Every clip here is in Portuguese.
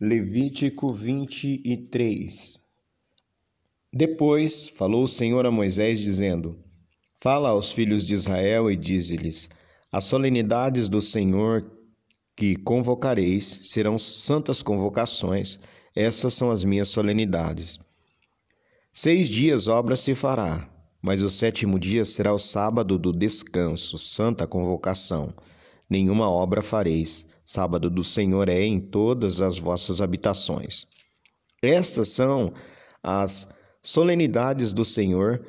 Levítico 23 Depois falou o Senhor a Moisés, dizendo: Fala aos filhos de Israel e dize-lhes: As solenidades do Senhor que convocareis serão santas convocações, estas são as minhas solenidades. Seis dias obra se fará, mas o sétimo dia será o sábado do descanso, santa convocação. Nenhuma obra fareis Sábado do Senhor é em todas as vossas habitações. Estas são as solenidades do Senhor,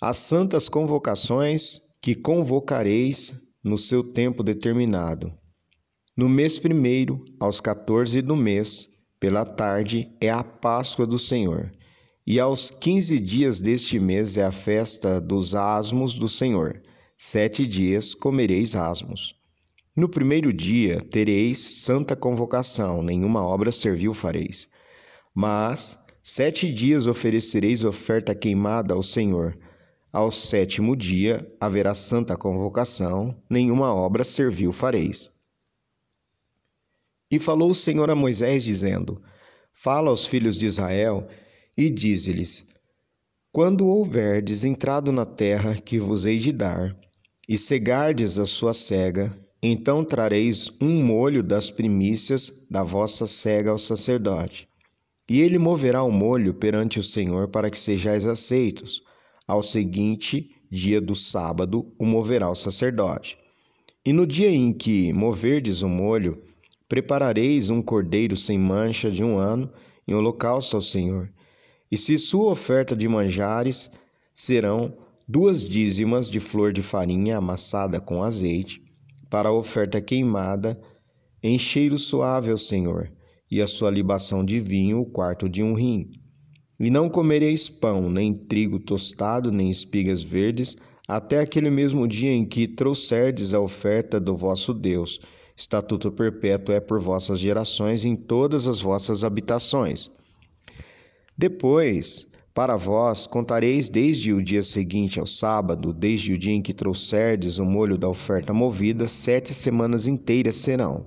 as santas convocações que convocareis no seu tempo determinado. No mês primeiro, aos quatorze do mês, pela tarde, é a Páscoa do Senhor. E aos quinze dias deste mês é a festa dos asmos do Senhor. Sete dias comereis asmos. No primeiro dia tereis santa convocação, nenhuma obra servil fareis. Mas sete dias oferecereis oferta queimada ao Senhor. Ao sétimo dia haverá santa convocação, nenhuma obra servil fareis. E falou o Senhor a Moisés, dizendo: Fala aos filhos de Israel e dize-lhes: Quando houverdes entrado na terra que vos hei de dar, e cegardes a sua cega, então trareis um molho das primícias da vossa cega ao sacerdote. E ele moverá o molho perante o Senhor para que sejais aceitos. Ao seguinte dia do sábado o moverá o sacerdote. E no dia em que moverdes o molho, preparareis um cordeiro sem mancha de um ano em holocausto ao Senhor. E se sua oferta de manjares serão duas dízimas de flor de farinha amassada com azeite, para a oferta queimada em cheiro suave ao Senhor, e a sua libação de vinho, o quarto de um rim. E não comereis pão, nem trigo tostado, nem espigas verdes, até aquele mesmo dia em que trouxerdes a oferta do vosso Deus. Estatuto perpétuo é por vossas gerações em todas as vossas habitações. Depois para vós contareis desde o dia seguinte ao sábado, desde o dia em que trouxerdes o molho da oferta movida, sete semanas inteiras serão.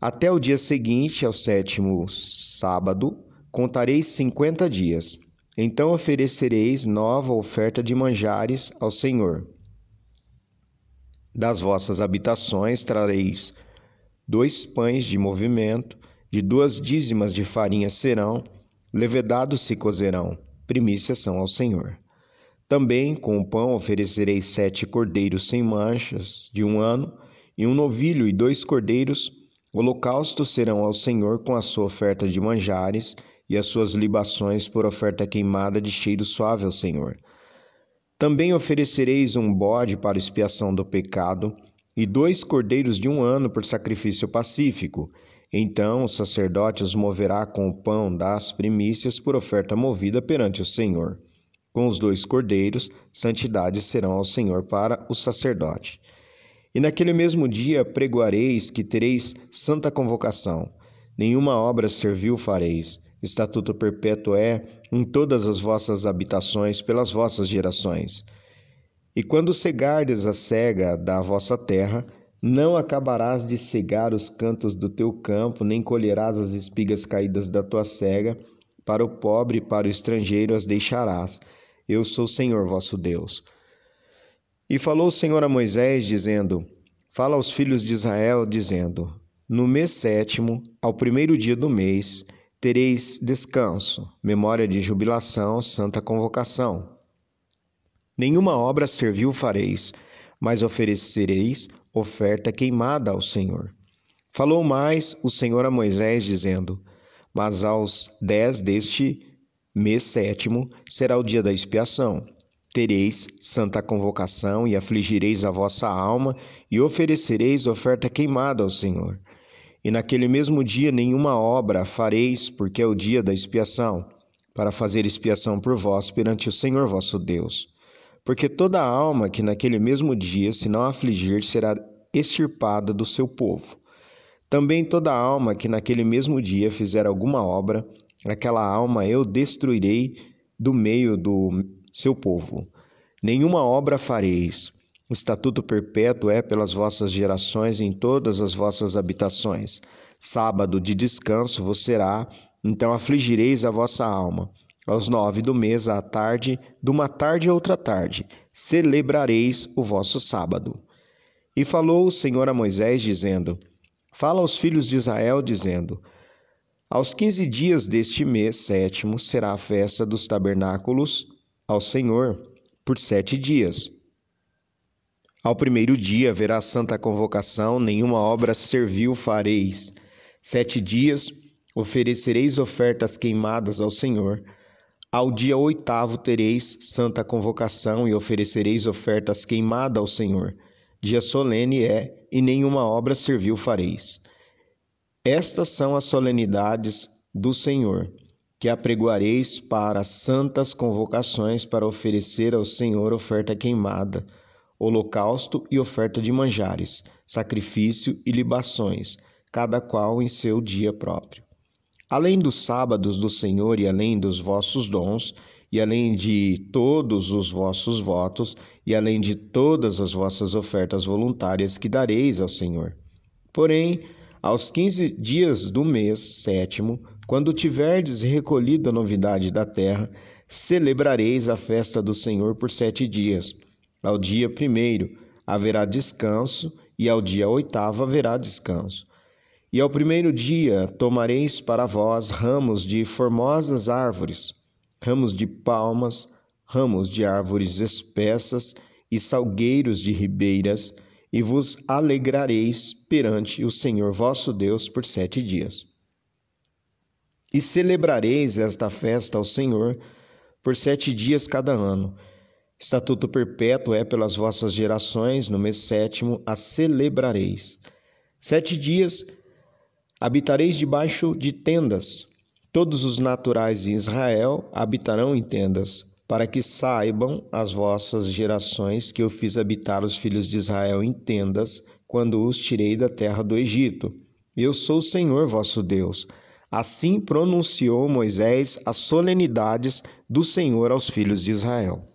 Até o dia seguinte, ao sétimo sábado, contareis cinquenta dias. Então oferecereis nova oferta de manjares ao Senhor. Das vossas habitações trareis dois pães de movimento, de duas dízimas de farinha serão, Levedados se cozerão, primícias são ao Senhor. Também com o pão oferecereis sete cordeiros sem manchas de um ano, e um novilho e dois cordeiros. Holocaustos serão ao Senhor com a sua oferta de manjares e as suas libações por oferta queimada de cheiro suave ao Senhor. Também oferecereis um bode para expiação do pecado, e dois cordeiros de um ano por sacrifício pacífico, então o sacerdote os moverá com o pão das primícias por oferta movida perante o Senhor. Com os dois cordeiros, santidade serão ao Senhor para o sacerdote. E naquele mesmo dia pregoareis que tereis santa convocação. Nenhuma obra servil fareis. Estatuto perpétuo é em todas as vossas habitações pelas vossas gerações. E quando cegardes a cega da vossa terra, não acabarás de cegar os cantos do teu campo, nem colherás as espigas caídas da tua cega. Para o pobre e para o estrangeiro as deixarás. Eu sou o Senhor vosso Deus. E falou o Senhor a Moisés, dizendo: Fala aos filhos de Israel, dizendo: No mês sétimo, ao primeiro dia do mês, tereis descanso, memória de jubilação, santa convocação. Nenhuma obra servil fareis, mas oferecereis oferta queimada ao Senhor. Falou mais o Senhor a Moisés, dizendo: Mas aos dez deste mês sétimo será o dia da expiação. Tereis santa convocação e afligireis a vossa alma e oferecereis oferta queimada ao Senhor. E naquele mesmo dia nenhuma obra fareis, porque é o dia da expiação, para fazer expiação por vós perante o Senhor vosso Deus. Porque toda alma que naquele mesmo dia se não afligir será extirpada do seu povo. Também toda alma que naquele mesmo dia fizer alguma obra, aquela alma eu destruirei do meio do seu povo. Nenhuma obra fareis. Estatuto perpétuo é pelas vossas gerações em todas as vossas habitações. Sábado de descanso vos será, então afligireis a vossa alma. Aos nove do mês, à tarde, de uma tarde a outra tarde, celebrareis o vosso sábado. E falou o Senhor a Moisés, dizendo: Fala aos filhos de Israel, dizendo: Aos quinze dias deste mês sétimo será a festa dos tabernáculos ao Senhor, por sete dias. Ao primeiro dia haverá santa convocação, nenhuma obra servil fareis. Sete dias oferecereis ofertas queimadas ao Senhor. Ao dia oitavo tereis santa convocação e oferecereis ofertas queimadas ao Senhor. Dia solene é, e nenhuma obra servil fareis. Estas são as solenidades do Senhor, que apregoareis para santas convocações para oferecer ao Senhor oferta queimada, holocausto e oferta de manjares, sacrifício e libações cada qual em seu dia próprio. Além dos sábados do Senhor e além dos vossos dons, e além de todos os vossos votos, e além de todas as vossas ofertas voluntárias que dareis ao Senhor. Porém, aos quinze dias do mês sétimo, quando tiverdes recolhido a novidade da terra, celebrareis a festa do Senhor por sete dias. Ao dia primeiro haverá descanso, e ao dia oitavo haverá descanso. E ao primeiro dia tomareis para vós ramos de formosas árvores, ramos de palmas, ramos de árvores espessas e salgueiros de ribeiras, e vos alegrareis perante o Senhor vosso Deus por sete dias. E celebrareis esta festa ao Senhor por sete dias cada ano. Estatuto perpétuo é pelas vossas gerações, no mês sétimo a celebrareis. Sete dias Habitareis debaixo de tendas. Todos os naturais em Israel habitarão em tendas, para que saibam as vossas gerações que eu fiz habitar os filhos de Israel em tendas, quando os tirei da terra do Egito. Eu sou o Senhor vosso Deus. Assim pronunciou Moisés as solenidades do Senhor aos filhos de Israel.